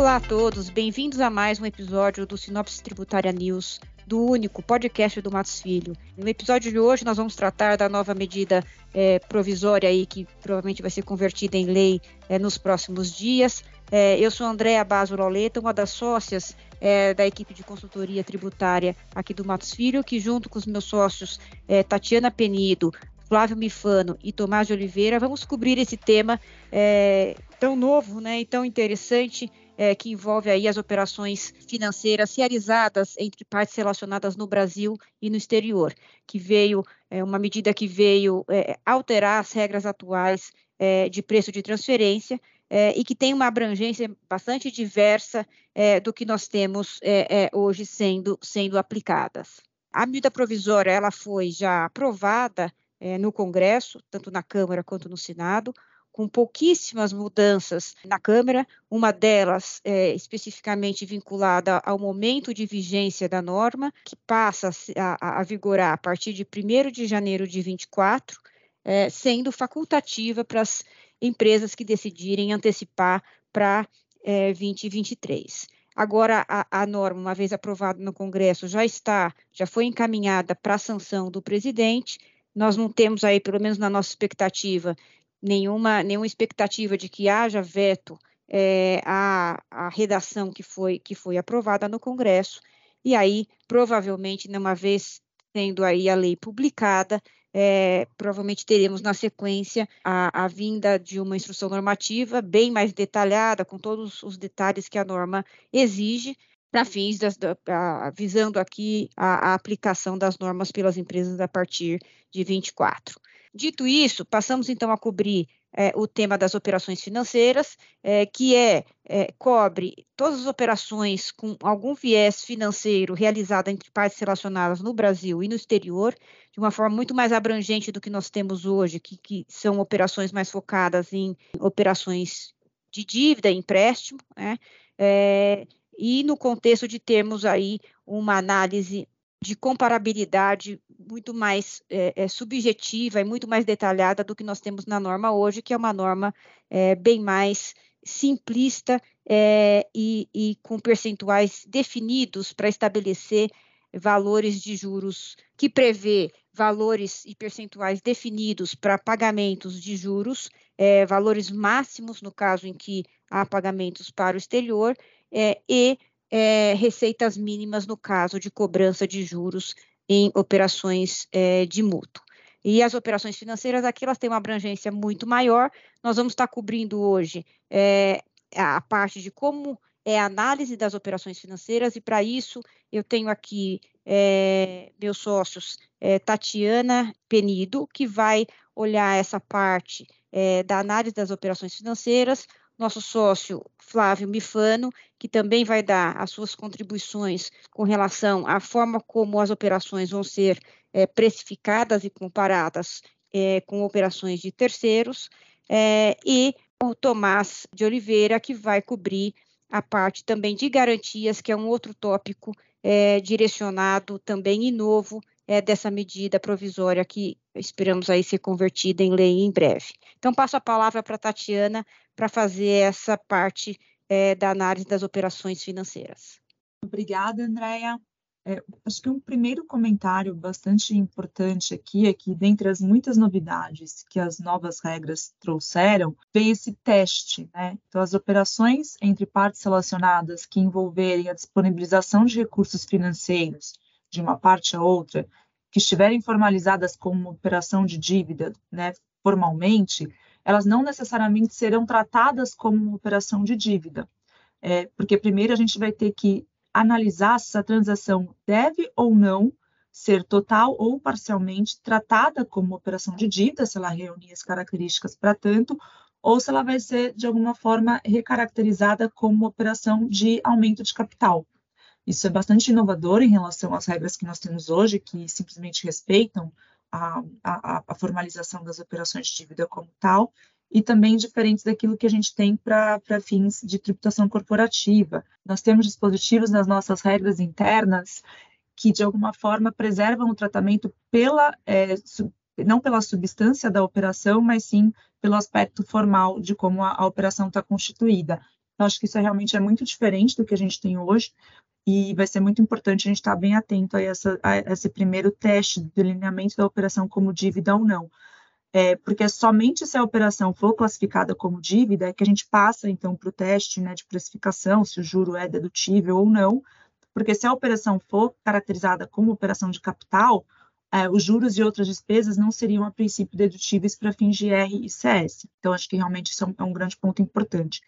Olá a todos, bem-vindos a mais um episódio do Sinopse Tributária News, do único podcast do Matos Filho. No episódio de hoje nós vamos tratar da nova medida é, provisória aí que provavelmente vai ser convertida em lei é, nos próximos dias. É, eu sou Andréa Baso Loleta, uma das sócias é, da equipe de consultoria tributária aqui do Matos Filho, que junto com os meus sócios é, Tatiana Penido, Flávio Mifano e Tomás de Oliveira, vamos cobrir esse tema é, tão novo né, e tão interessante é, que envolve aí as operações financeiras realizadas entre partes relacionadas no Brasil e no exterior, que veio, é, uma medida que veio é, alterar as regras atuais é, de preço de transferência é, e que tem uma abrangência bastante diversa é, do que nós temos hoje sendo, sendo aplicadas. A medida provisória ela foi já aprovada é, no Congresso, tanto na Câmara quanto no Senado, com pouquíssimas mudanças na Câmara, uma delas é, especificamente vinculada ao momento de vigência da norma, que passa a, a vigorar a partir de 1 de janeiro de 24, é, sendo facultativa para as empresas que decidirem antecipar para é, 2023. Agora, a, a, norma, uma vez aprovada no Congresso, já está, já foi encaminhada para a sanção do presidente nós não temos aí, pelo menos na nossa expectativa, nenhuma, nenhuma expectativa de que haja veto é, à, à redação que foi, que foi aprovada no Congresso, e aí, provavelmente, uma vez tendo aí a lei publicada, é, provavelmente teremos na sequência a, a, vinda de uma instrução normativa bem mais detalhada, com todos os detalhes que a norma exige, para fins das, da, visando aqui a, a, aplicação das normas pelas empresas a partir de 24. Dito isso, passamos então a cobrir é, o tema das operações financeiras, é, que é, é, cobre todas as operações com algum viés financeiro realizada entre partes relacionadas no Brasil e no exterior, de uma forma muito mais abrangente do que nós temos hoje, que, que são operações mais focadas em operações de dívida, empréstimo, né? É, e no contexto de termos aí uma análise de comparabilidade muito mais é, é, subjetiva e muito mais detalhada do que nós temos na norma hoje, que é uma norma é, bem mais simplista é, e, e, com percentuais definidos para estabelecer valores de juros, que prevê valores e percentuais definidos para pagamentos de juros, é, valores máximos no caso em que há pagamentos para o exterior, é, e é, receitas mínimas no caso de cobrança de juros em operações é, de mútuo. E as operações financeiras aqui elas têm uma abrangência muito maior. Nós vamos estar cobrindo hoje é, a parte de como é a análise das operações financeiras, e para isso eu tenho aqui é, meus sócios é, Tatiana Penido, que vai olhar essa parte é, da análise das operações financeiras, nosso sócio Flávio Mifano, que também vai dar as suas contribuições com relação à forma como as operações vão ser é, precificadas e comparadas é, com operações de terceiros, é, e o Tomás de Oliveira, que vai cobrir a parte também de garantias, que é um outro tópico direcionado também e novo dessa medida provisória que esperamos aí ser convertida em lei em breve. Então, passo a palavra para a Tatiana para fazer essa parte é, da análise das operações financeiras. Obrigada, Andréia. É, acho que um primeiro comentário bastante importante aqui é que, dentre as muitas novidades que as novas regras trouxeram, vem esse teste. Né? Então, as operações entre partes relacionadas que envolverem a disponibilização de recursos financeiros de uma parte a outra, que estiverem formalizadas como operação de dívida né, formalmente, elas não necessariamente serão tratadas como uma operação de dívida. É, porque primeiro a gente vai ter que analisar se essa transação deve ou não ser total ou parcialmente tratada como operação de dívida, se ela reunir as características para tanto, ou se ela vai ser de alguma forma recaracterizada como operação de aumento de capital. Isso é bastante inovador em relação às regras que nós temos hoje, que simplesmente respeitam a, a, a formalização das operações de dívida como tal, e também diferentes daquilo que a gente tem para fins de tributação corporativa. Nós temos dispositivos nas nossas regras internas que, de alguma forma, preservam o tratamento pela, é, não pela substância da operação, mas sim pelo aspecto formal de como a, a operação está constituída. Então, acho que isso é, realmente é muito diferente do que a gente tem hoje e vai ser muito importante a gente estar bem atento a, essa, a esse primeiro teste de delineamento da operação como dívida ou não. É, porque somente se a operação for classificada como dívida é que a gente passa, então, para o teste né, de precificação, se o juro é dedutível ou não, porque se a operação for caracterizada como operação de capital, é, os juros e outras despesas não seriam, a princípio, dedutíveis para fins de R e CS. Então, acho que realmente isso é um, é um grande ponto importante.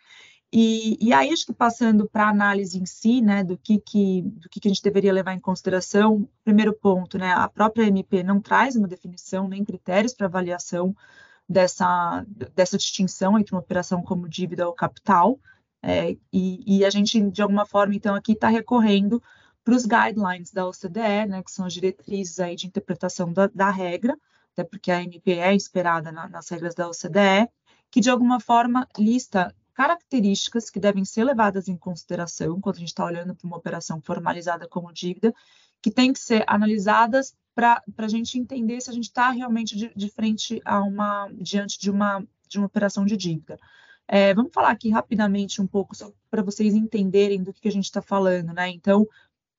E, e, aí, acho que passando para a análise em si, né, do que, que, do que, que a gente deveria levar em consideração, primeiro ponto, né, a própria MP não traz uma definição nem critérios para avaliação dessa, dessa distinção entre uma operação como dívida ou capital, é, e, e, a gente, de alguma forma, então, aqui está recorrendo para os guidelines da OCDE, né, que são as diretrizes aí de interpretação da, da regra, até porque a MP é inspirada na, nas regras da OCDE, que de alguma forma lista características que devem ser levadas em consideração quando a gente está olhando para uma operação formalizada como dívida, que tem que ser analisadas para a gente entender se a gente está realmente de, de, frente a uma, diante de uma, de uma operação de dívida. É, vamos falar aqui rapidamente um pouco, só para vocês entenderem do que, que a gente está falando, né? Então,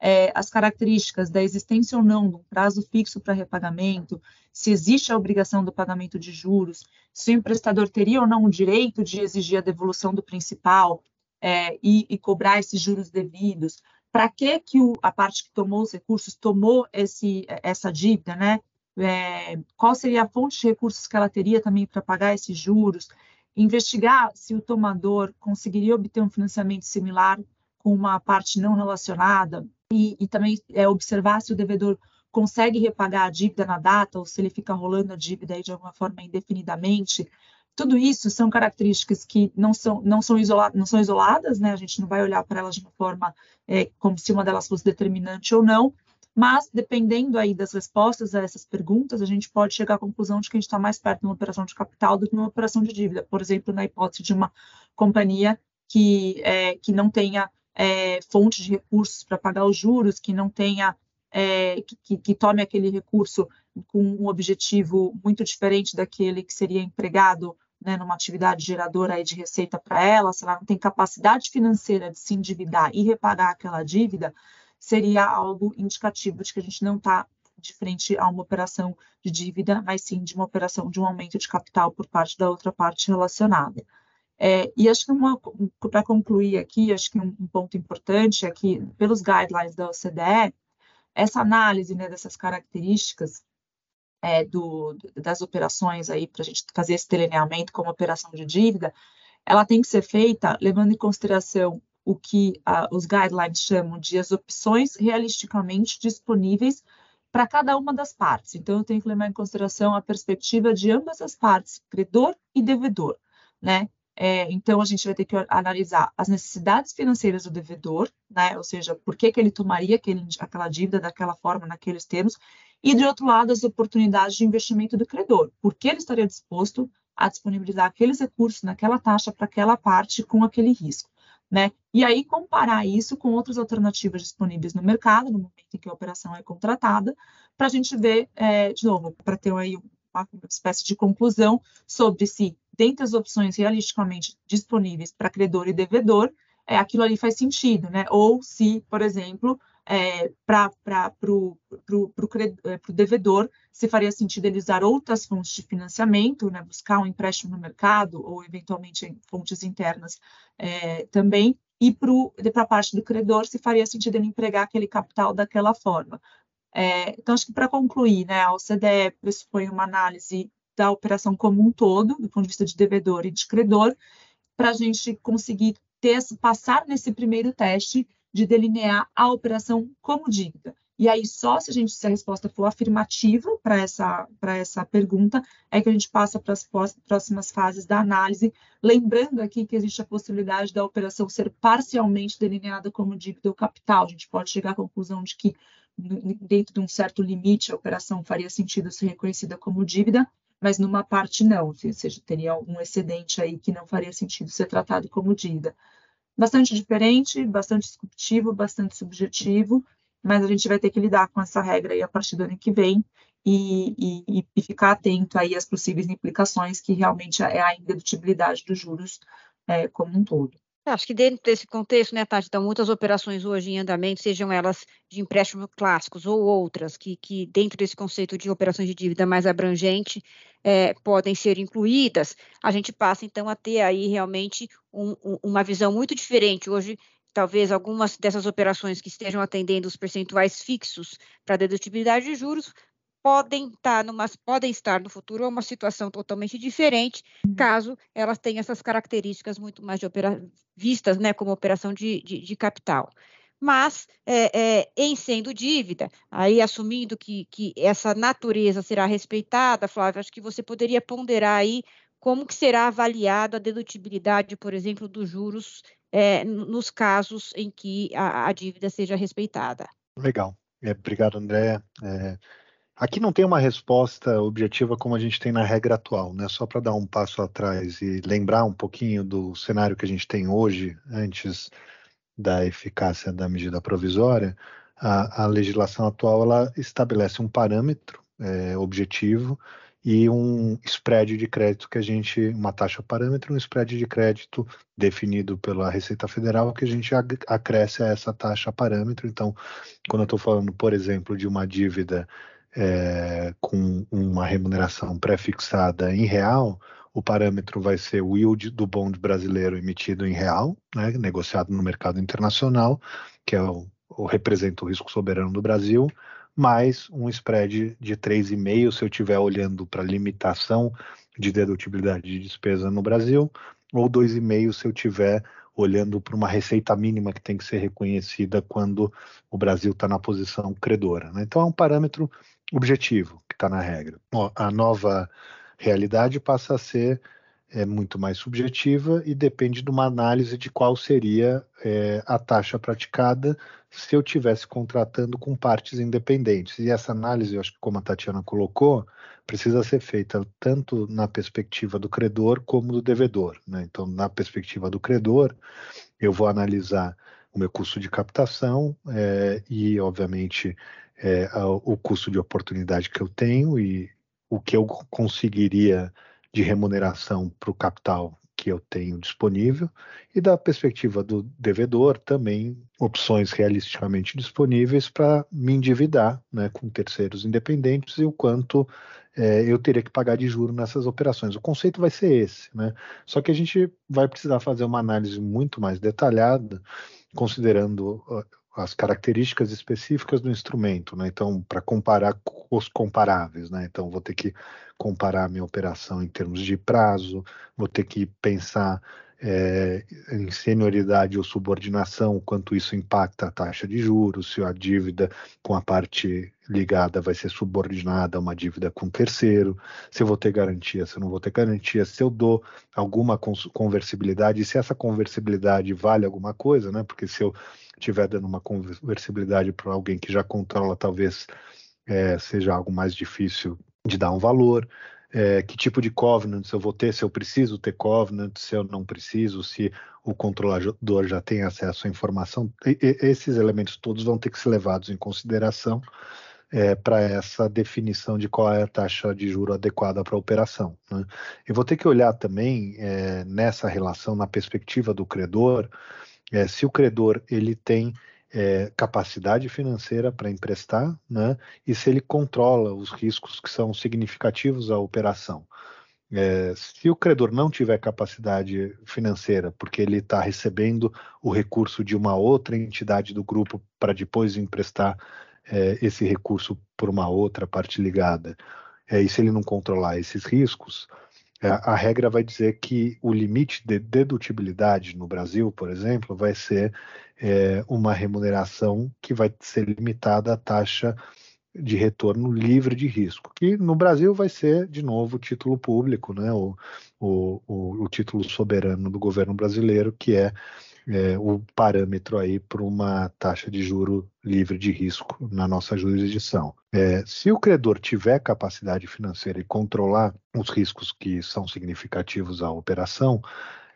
é, as características da existência ou não de um prazo fixo para repagamento, se existe a obrigação do pagamento de juros, se o emprestador teria ou não o direito de exigir a devolução do principal é, e, e, cobrar esses juros devidos, para que, que o, a parte que tomou os recursos tomou esse, essa dívida, né? É, qual seria a fonte de recursos que ela teria também para pagar esses juros, investigar se o tomador conseguiria obter um financiamento similar com uma parte não relacionada, e, e também é, observar se o devedor consegue repagar a dívida na data ou se ele fica rolando a dívida de alguma forma indefinidamente. Tudo isso são características que não são, não são, isoladas, não são isoladas, né? A gente não vai olhar para elas de uma forma é, como se uma delas fosse determinante ou não, mas dependendo aí das respostas a essas perguntas, a gente pode chegar à conclusão de que a gente está mais perto de uma operação de capital do que uma operação de dívida. Por exemplo, na hipótese de uma companhia que, é, que não tenha é, fonte de recursos para pagar os juros, que não tenha, é, que, que, tome aquele recurso com um objetivo muito diferente daquele que seria empregado né, numa atividade geradora aí de receita para ela, se ela não tem capacidade financeira de se endividar e repagar aquela dívida, seria algo indicativo de que a gente não está de frente a uma operação de dívida, mas sim de uma operação de um aumento de capital por parte da outra parte relacionada. É, e acho que para concluir aqui, acho que um, ponto importante é que, pelos guidelines da OCDE, essa análise né, dessas características é, do, das operações aí para a gente fazer esse delineamento como operação de dívida, ela tem que ser feita levando em consideração o que os guidelines chamam de as opções realisticamente disponíveis para cada uma das partes. Então, eu tenho que levar em consideração a perspectiva de ambas as partes, credor e devedor, né? É, então, a gente vai ter que analisar as necessidades financeiras do devedor, né? ou seja, por que, que ele tomaria aquele, aquela dívida daquela forma, naqueles termos, e, de outro lado, as oportunidades de investimento do credor, por que ele estaria disposto a disponibilizar aqueles recursos naquela taxa para aquela parte com aquele risco. Né? E aí comparar isso com outras alternativas disponíveis no mercado, no momento em que a operação é contratada, para a gente ver, é, de novo, para ter aí uma espécie de conclusão sobre se dentre as opções realisticamente disponíveis para credor e devedor, é, aquilo ali faz sentido, né? Ou se, por exemplo, é, para o é, devedor, se faria sentido ele usar outras fontes de financiamento, né? buscar um empréstimo no mercado ou, eventualmente, fontes internas é, também, e para a parte do credor, se faria sentido ele empregar aquele capital daquela forma. É, então, acho que para concluir, né, a OCDE pressupõe uma análise da operação como um todo, do ponto de vista de devedor e de credor, para a gente conseguir ter, passar nesse primeiro teste de delinear a operação como dívida. E aí, só se a gente se a resposta for afirmativa para essa, essa pergunta, é que a gente passa para as próximas fases da análise, lembrando aqui que existe a possibilidade da operação ser parcialmente delineada como dívida ou capital. A gente pode chegar à conclusão de que, dentro de um certo limite, a operação faria sentido ser reconhecida como dívida, mas numa parte não, ou seja, teria algum excedente aí que não faria sentido ser tratado como dívida. Bastante diferente, bastante disruptivo, bastante subjetivo, mas a gente vai ter que lidar com essa regra aí a partir do ano que vem e, e, e ficar atento aí às possíveis implicações que realmente é a indedutibilidade dos juros é, como um todo. Acho que dentro desse contexto, né, Tati, então muitas operações hoje em andamento, sejam elas de empréstimo clássicos ou outras, que, que dentro desse conceito de operações de dívida mais abrangente, é, podem ser incluídas, a gente passa então a ter aí realmente um, um, uma visão muito diferente. Hoje, talvez algumas dessas operações que estejam atendendo os percentuais fixos para dedutibilidade de juros podem estar, numa, podem estar no futuro uma situação totalmente diferente, uhum. caso elas tenham essas características muito mais opera, vistas né, como operação de, de, de capital. Mas, é, é, em sendo dívida, aí assumindo que, que essa natureza será respeitada, Flávia, acho que você poderia ponderar aí como que será avaliada a dedutibilidade, por exemplo, dos juros é, nos casos em que a, a, dívida seja respeitada. Legal. É, obrigado, André. Aqui não tem uma resposta objetiva como a gente tem na regra atual, né? Só para dar um passo atrás e lembrar um pouquinho do cenário que a gente tem hoje, antes da eficácia da medida provisória, a, a legislação atual ela estabelece um parâmetro é, objetivo e um spread de crédito que a gente, uma taxa parâmetro, um spread de crédito definido pela Receita Federal que a gente acresce a essa taxa parâmetro. Então, quando eu estou falando, por exemplo, de uma dívida é, com uma remuneração pré-fixada em real, o parâmetro vai ser o yield do bond brasileiro emitido em real, né, negociado no mercado internacional, que é o, o representa o risco soberano do Brasil, mais um spread de 3,5 se eu estiver olhando para limitação de dedutibilidade de despesa no Brasil, ou 2,5 se eu estiver olhando para uma receita mínima que tem que ser reconhecida quando o Brasil está na posição credora. Né? Então é um parâmetro objetivo que está na regra. A nova realidade passa a ser é, muito mais subjetiva e depende de uma análise de qual seria é, a taxa praticada se eu tivesse contratando com partes independentes. E essa análise, eu acho que como a Tatiana colocou, precisa ser feita tanto na perspectiva do credor como do devedor. Né? Então, na perspectiva do credor, eu vou analisar o meu custo de captação é, e, obviamente, é, o custo de oportunidade que eu tenho e o que eu conseguiria de remuneração para o capital que eu tenho disponível e da perspectiva do devedor também opções realisticamente disponíveis para me endividar né, com terceiros independentes e o quanto é, eu teria que pagar de juro nessas operações. O conceito vai ser esse, né? Só que a gente vai precisar fazer uma análise muito mais detalhada, considerando as características específicas do instrumento, né? Então, para comparar os comparáveis, né? Então, vou ter que comparar minha operação em termos de prazo, vou ter que pensar é, em senioridade ou subordinação, quanto isso impacta a taxa de juros, se a dívida com a parte ligada vai ser subordinada a uma dívida com terceiro, se eu vou ter garantia, se eu não vou ter garantia, se eu dou alguma conversibilidade, se essa conversibilidade vale alguma coisa, né? Porque se eu estiver dando uma conversibilidade para alguém que já controla, talvez é, seja algo mais difícil de dar um valor é, que tipo de covenants eu vou ter, se eu preciso ter covenant, se eu não preciso, se o controlador já tem acesso à informação. E, e, esses elementos todos vão ter que ser levados em consideração é, para essa definição de qual é a taxa de juro adequada para a operação. Né? Eu vou ter que olhar também é, nessa relação, na perspectiva do credor, é, se o credor ele tem é, capacidade financeira para emprestar, né? E se ele controla os riscos que são significativos à operação. É, se o credor não tiver capacidade financeira, porque ele está recebendo o recurso de uma outra entidade do grupo para depois emprestar é, esse recurso por uma outra parte ligada, é, e se ele não controlar esses riscos, é, a regra vai dizer que o limite de dedutibilidade no Brasil, por exemplo, vai ser é, uma remuneração que vai ser limitada à taxa de retorno livre de risco, que no Brasil vai ser, de novo, o título público, né, o, o, o, o título soberano do governo brasileiro, que é é, o parâmetro aí para uma taxa de juro livre de risco na nossa jurisdição. É, se o credor tiver capacidade financeira e controlar os riscos que são significativos à operação,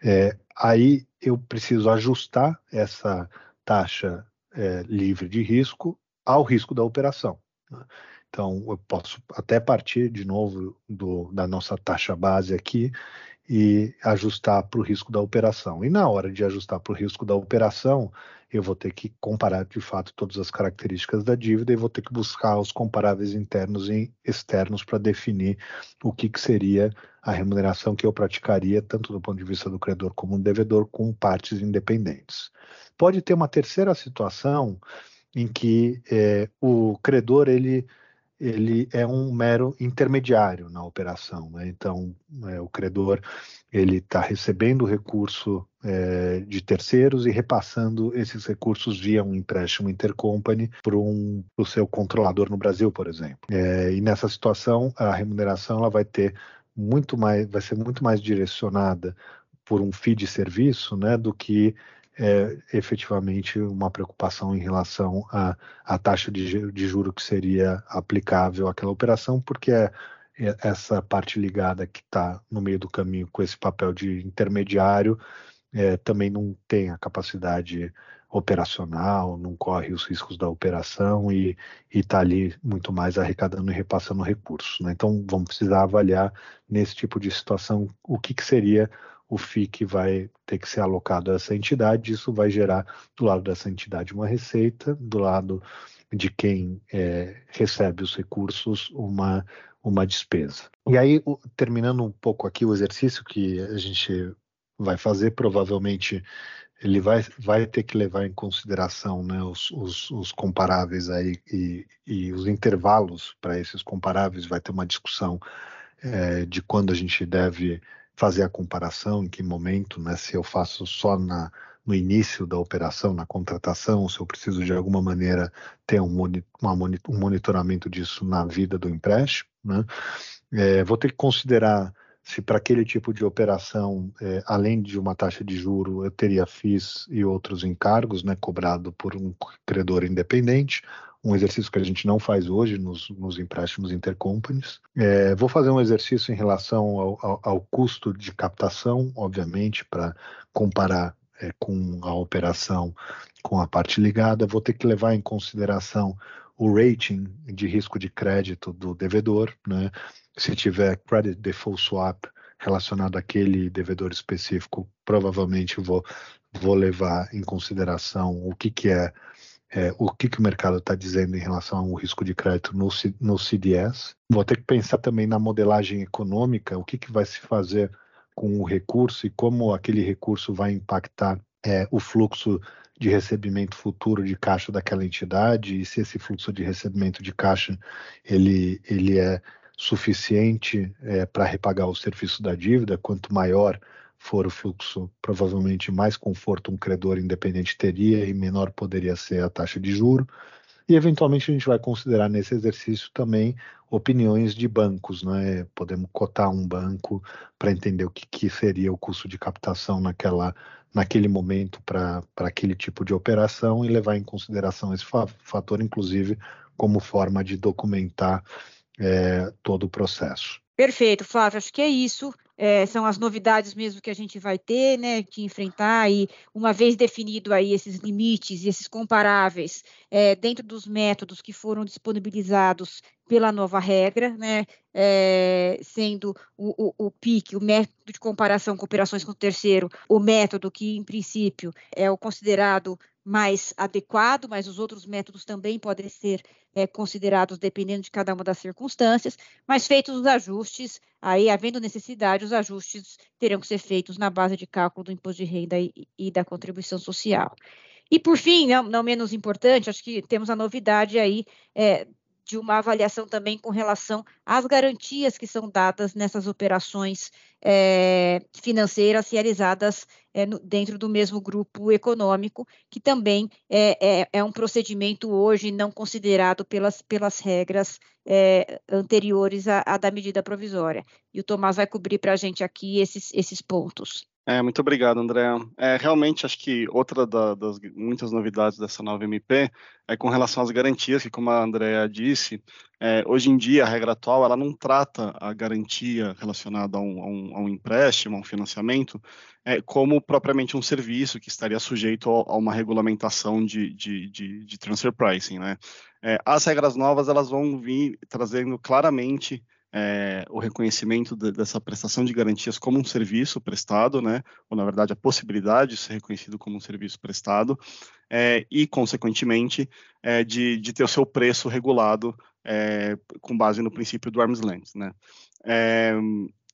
é, aí eu preciso ajustar essa taxa é, livre de risco ao risco da operação. Né? Então, eu posso até partir de novo do, da nossa taxa base aqui e ajustar para o risco da operação. E na hora de ajustar para o risco da operação, eu vou ter que comparar de fato todas as características da dívida e vou ter que buscar os comparáveis internos e externos para definir o que, que seria a remuneração que eu praticaria, tanto do ponto de vista do credor como do devedor, com partes independentes. Pode ter uma terceira situação em que é, o credor ele ele é um mero intermediário na operação. Né? Então, é, o credor ele está recebendo recurso é, de terceiros e repassando esses recursos via um empréstimo intercompany para um, o seu controlador no Brasil, por exemplo. É, e nessa situação, a remuneração ela vai ter muito mais, vai ser muito mais direcionada por um fee de serviço, né, do que é efetivamente uma preocupação em relação à, taxa de, de juro que seria aplicável àquela operação, porque é essa parte ligada que está no meio do caminho com esse papel de intermediário é, também não tem a capacidade operacional, não corre os riscos da operação e está ali muito mais arrecadando e repassando recursos. Né? Então, vamos precisar avaliar nesse tipo de situação o que, que seria o FII vai ter que ser alocado a essa entidade, isso vai gerar do lado dessa entidade uma receita, do lado de quem é, recebe os recursos uma, uma despesa. E aí, terminando um pouco aqui o exercício que a gente vai fazer, provavelmente ele vai, vai ter que levar em consideração né, os, os, os comparáveis aí e, e os intervalos para esses comparáveis, vai ter uma discussão é, de quando a gente deve fazer a comparação, em que momento, né, se eu faço só na, no início da operação, na contratação, se eu preciso de alguma maneira ter um, uma, um monitoramento disso na vida do empréstimo. Né? É, vou ter que considerar se para aquele tipo de operação, é, além de uma taxa de juro, eu teria FIIs e outros encargos, né, cobrado por um credor independente, um exercício que a gente não faz hoje nos, nos empréstimos intercompanies. É, vou fazer um exercício em relação ao, ao, ao custo de captação, obviamente, para comparar é, com a operação com a parte ligada. Vou ter que levar em consideração o rating de risco de crédito do devedor, né? Se tiver credit default swap relacionado àquele devedor específico, provavelmente vou, vou levar em consideração o que, que é é, o que, que o mercado está dizendo em relação ao risco de crédito no, no CDS. Vou ter que pensar também na modelagem econômica, o que, que vai se fazer com o recurso e como aquele recurso vai impactar é, o fluxo de recebimento futuro de caixa daquela entidade e se esse fluxo de recebimento de caixa ele, ele é suficiente é, para repagar o serviço da dívida, quanto maior for o fluxo, provavelmente mais conforto um credor independente teria e menor poderia ser a taxa de juro. E eventualmente a gente vai considerar nesse exercício também opiniões de bancos, né? Podemos cotar um banco para entender o que, que, seria o custo de captação naquela, naquele momento para aquele tipo de operação e levar em consideração esse fator, inclusive, como forma de documentar é, todo o processo. Perfeito, Flávio. Acho que é isso. É, são as novidades mesmo que a gente vai ter, né, que enfrentar e uma vez definido aí esses limites e esses comparáveis é, dentro dos métodos que foram disponibilizados pela nova regra, né, é, sendo o, o, o, PIC, o método de comparação com operações com o terceiro, o método que em princípio é o considerado mais adequado, mas os outros métodos também podem ser é, considerados dependendo de cada uma das circunstâncias, mas feitos os ajustes, aí havendo necessidade, os ajustes terão que ser feitos na base de cálculo do imposto de renda e, e da contribuição social. E por fim, não, não, menos importante, acho que temos a novidade aí é, de uma avaliação também com relação às garantias que são dadas nessas operações é, financeiras realizadas é, no, dentro do mesmo grupo econômico, que também é, é, é um procedimento hoje não considerado pelas, pelas regras anteriores à, à, da medida provisória. E o Tomás vai cobrir para a gente aqui esses, esses pontos. É, muito obrigado, André. É, realmente, acho que outra da, das muitas novidades dessa nova MP é com relação às garantias, que como a Andrea disse, é, hoje em dia a regra atual ela não trata a garantia relacionada a um, a um, a um empréstimo, a um financiamento, é, como propriamente um serviço que estaria sujeito a, uma regulamentação de, de, de, de transfer pricing. Né? É, as regras novas elas vão vir trazendo claramente é, o reconhecimento de, dessa prestação de garantias como um serviço prestado, né, ou na verdade a possibilidade de ser reconhecido como um serviço prestado, é, e consequentemente é, de, de, ter o seu preço regulado é, com base no princípio do arm's length, né. É,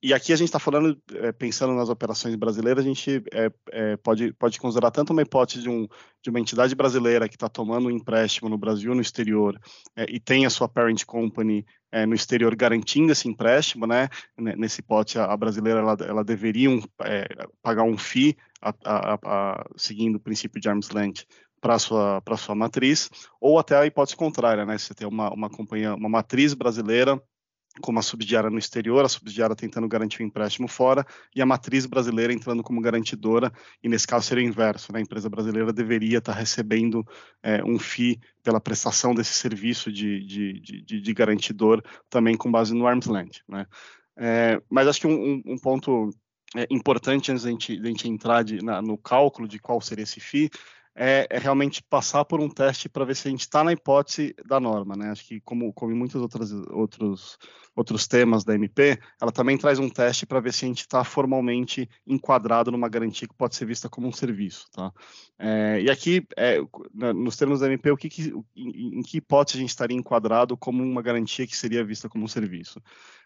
e aqui a gente está falando, é, pensando nas operações brasileiras, a gente é, é, pode, pode considerar tanto uma hipótese de, um, de uma entidade brasileira que está tomando um empréstimo no Brasil no exterior é, e tem a sua parent company é, no exterior garantindo esse empréstimo, né? Nesse hipótese, a, brasileira ela, ela deveria um, é, pagar um FII a, a, a, seguindo o princípio de arm's length para sua para sua matriz, ou até a hipótese contrária, né? Você tem uma, uma companhia, uma matriz brasileira com uma subsidiária no exterior, a subsidiária tentando garantir o empréstimo fora, e a matriz brasileira entrando como garantidora, e nesse caso seria o inverso, né? a empresa brasileira deveria estar recebendo é, um FII pela prestação desse serviço de, de, de, de, garantidor, também com base no arm's length. Né? É, mas acho que um, um ponto é, importante antes da gente, gente entrar na, no cálculo de qual seria esse FII, é, é, realmente passar por um teste para ver se a gente está na hipótese da norma, né? Acho que como, como em muitos outros, outros, outros temas da MP, ela também traz um teste para ver se a gente está formalmente enquadrado numa garantia que pode ser vista como um serviço, tá? É, e aqui, é, nos termos da MP, o que, que em, em, que hipótese a gente estaria enquadrado como uma garantia que seria vista como um serviço?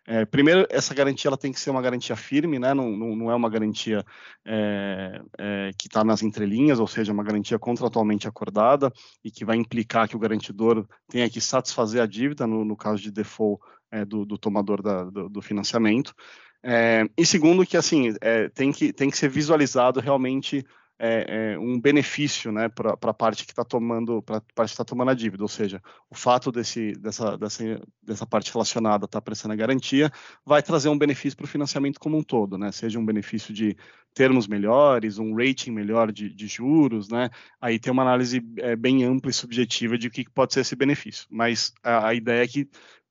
É, primeiro, essa garantia ela tem que ser uma garantia firme, né? não, não, não é uma garantia é, é, que está nas entrelinhas, ou seja, uma garantia contratualmente acordada e que vai implicar que o garantidor tenha que satisfazer a dívida no, no caso de default é, do, do, tomador da, do, do financiamento. É, e segundo, que assim é, tem, que, tem que ser visualizado realmente é, é, um benefício né, para a parte que está tomando está tomando a dívida, ou seja, o fato desse, dessa, dessa, dessa parte relacionada estar tá prestando a garantia vai trazer um benefício para o financiamento como um todo, né? Seja um benefício de termos melhores, um rating melhor de, de juros, né? Aí tem uma análise é, bem ampla e subjetiva de o que pode ser esse benefício. Mas a, a ideia é que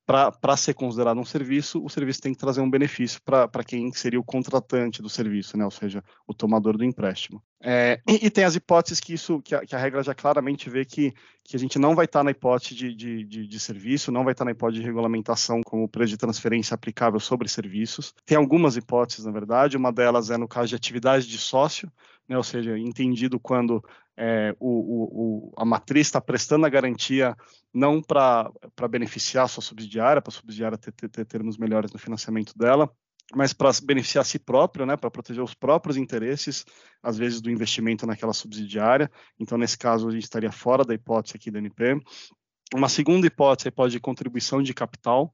para ser considerado um serviço, o serviço tem que trazer um benefício para quem seria o contratante do serviço, né? ou seja, o tomador do empréstimo. É, e, tem as hipóteses que isso, que a, que a, regra já claramente vê que, que a gente não vai estar tá na hipótese de, de, de, de, serviço, não vai estar tá na hipótese de regulamentação como preço de transferência aplicável sobre serviços. Tem algumas hipóteses, na verdade, uma delas é no caso de atividade de sócio, né? ou seja, entendido quando é, o, o, a matriz está prestando a garantia não para beneficiar a sua subsidiária, para a subsidiária ter, ter, ter termos melhores no financiamento dela, mas para beneficiar a si próprio, né, para proteger os próprios interesses, às vezes do investimento naquela subsidiária. Então, nesse caso, a gente estaria fora da hipótese aqui da MP. Uma segunda hipótese pode de contribuição de capital,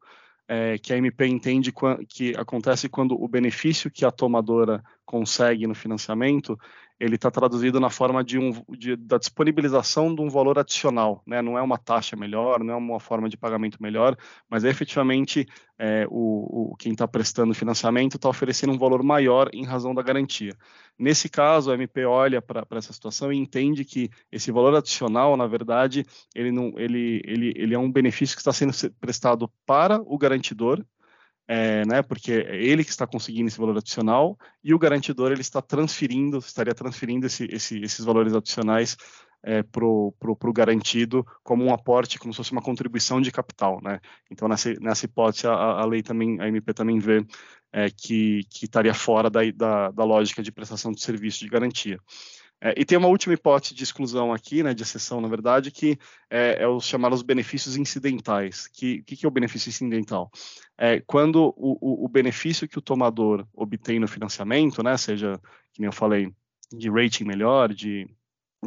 é, que a MP entende que acontece quando o benefício que a tomadora consegue no financiamento ele está traduzido na forma de um, de, da disponibilização de um valor adicional, né? não é uma taxa melhor, não é uma forma de pagamento melhor, mas é efetivamente é, o, o, quem está prestando financiamento está oferecendo um valor maior em razão da garantia. Nesse caso, a MP olha para essa situação e entende que esse valor adicional, na verdade, ele, não, ele, ele, ele é um benefício que está sendo prestado para o garantidor, é, né, porque é ele que está conseguindo esse valor adicional e o garantidor ele está transferindo, estaria transferindo esse, esse, esses valores adicionais é, para o garantido como um aporte, como se fosse uma contribuição de capital, né? Então nessa, nessa hipótese a, a lei também, a MP também vê é, que, que estaria fora da, da, da lógica de prestação de serviço de garantia. É, e tem uma última hipótese de exclusão aqui, né, de exceção, na verdade, que é, é os chamados benefícios incidentais. O que, que, que, é o benefício incidental? É quando o, o, o, benefício que o tomador obtém no financiamento, né, seja, que nem eu falei, de rating melhor, de,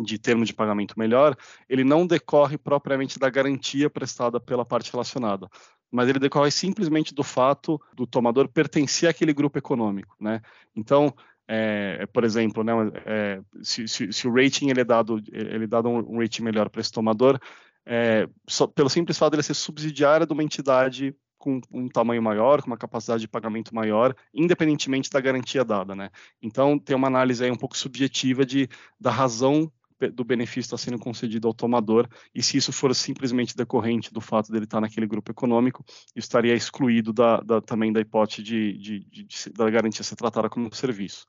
de termo de pagamento melhor, ele não decorre propriamente da garantia prestada pela parte relacionada mas ele decorre simplesmente do fato do tomador pertencer àquele grupo econômico, né? Então, é, por exemplo, né, é, se, se, se, o rating ele é dado, ele é dado um rating melhor para esse tomador, é, só, pelo simples fato de ele ser subsidiário de uma entidade com um tamanho maior, com uma capacidade de pagamento maior, independentemente da garantia dada, né? Então tem uma análise aí um pouco subjetiva de da razão do benefício estar sendo concedido ao tomador, e se isso for simplesmente decorrente do fato dele estar naquele grupo econômico, estaria excluído da, da, também da hipótese de, de, de, da garantia ser tratada como serviço.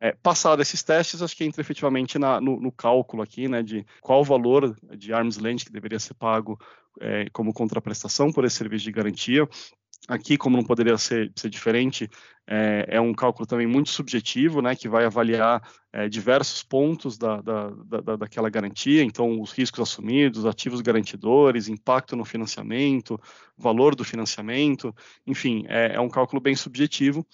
É, passado esses testes, acho que entra efetivamente na, no, no, cálculo aqui, né, de qual o valor de arm's length que deveria ser pago é, como contraprestação por esse serviço de garantia, Aqui, como não poderia ser, ser diferente, é, é, um cálculo também muito subjetivo, né, que vai avaliar é, diversos pontos da, da, da, daquela garantia, então os riscos assumidos, ativos garantidores, impacto no financiamento, valor do financiamento, enfim, é, é um cálculo bem subjetivo,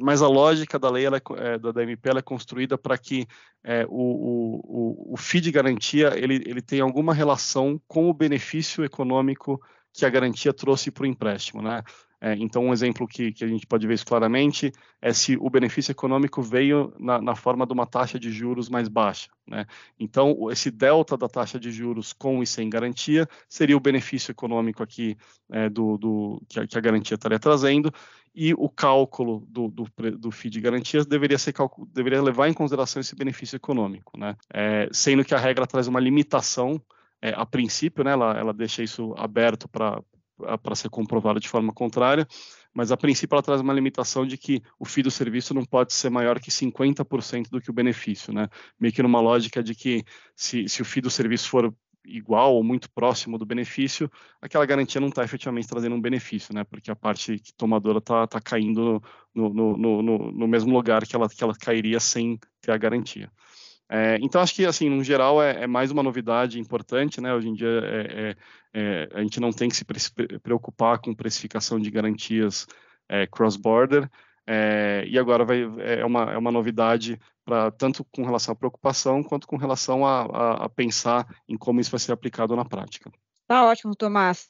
mas a lógica da lei, ela é, da, da MP, ela é construída para que é, o, o, o, FII de garantia ele, ele tenha alguma relação com o benefício econômico que a garantia trouxe para o empréstimo, né? É, então, um exemplo que, que, a gente pode ver isso claramente é se o benefício econômico veio na, na, forma de uma taxa de juros mais baixa. Né? Então, esse delta da taxa de juros com e sem garantia seria o benefício econômico aqui é, do, do que, a, que, a, garantia estaria trazendo, e o cálculo do, do, do FII de garantias deveria, ser deveria levar em consideração esse benefício econômico, né? É, sendo que a regra traz uma limitação é, a princípio, né, ela, ela deixa isso aberto para para ser comprovado de forma contrária, mas a princípio ela traz uma limitação de que o FII do serviço não pode ser maior que 50% do que o benefício, né? Meio que numa lógica de que se, se o FII do serviço for igual ou muito próximo do benefício, aquela garantia não está efetivamente trazendo um benefício, né? Porque a parte tomadora está tá caindo no, no, no, no, mesmo lugar que ela, que ela cairia sem ter a garantia. É, então, acho que, assim, no geral, é, é, mais uma novidade importante, né? Hoje em dia, é, é, é a gente não tem que se preocupar com precificação de garantias é, cross-border, e agora vai, é, uma, é uma novidade para tanto com relação à preocupação, quanto com relação a, a, a, pensar em como isso vai ser aplicado na prática. Tá ótimo, Tomás.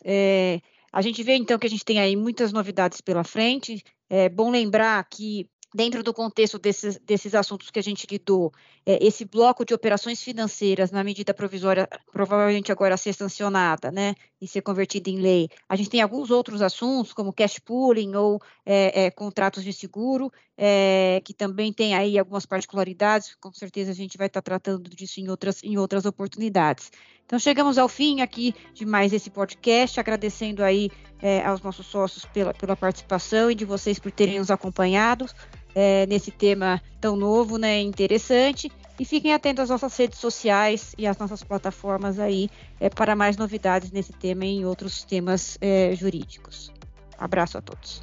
a gente vê, então, que a gente tem aí muitas novidades pela frente. É bom lembrar que dentro do contexto desses, desses assuntos que a gente lidou, é, esse bloco de operações financeiras, na medida provisória, provavelmente agora ser sancionada, né, e ser convertida em lei, a gente tem alguns outros assuntos, como cash pooling ou é, é, contratos de seguro, é, que também tem aí algumas particularidades, com certeza a gente vai estar tratando disso em outras, em outras oportunidades. Então, chegamos ao fim aqui de mais esse podcast, agradecendo aí é, aos nossos sócios pela, pela participação e de vocês por terem nos acompanhado é, nesse tema tão novo, né, interessante. E fiquem atentos às nossas redes sociais e às nossas plataformas aí é, para mais novidades nesse tema e em outros temas é, jurídicos. Abraço a todos.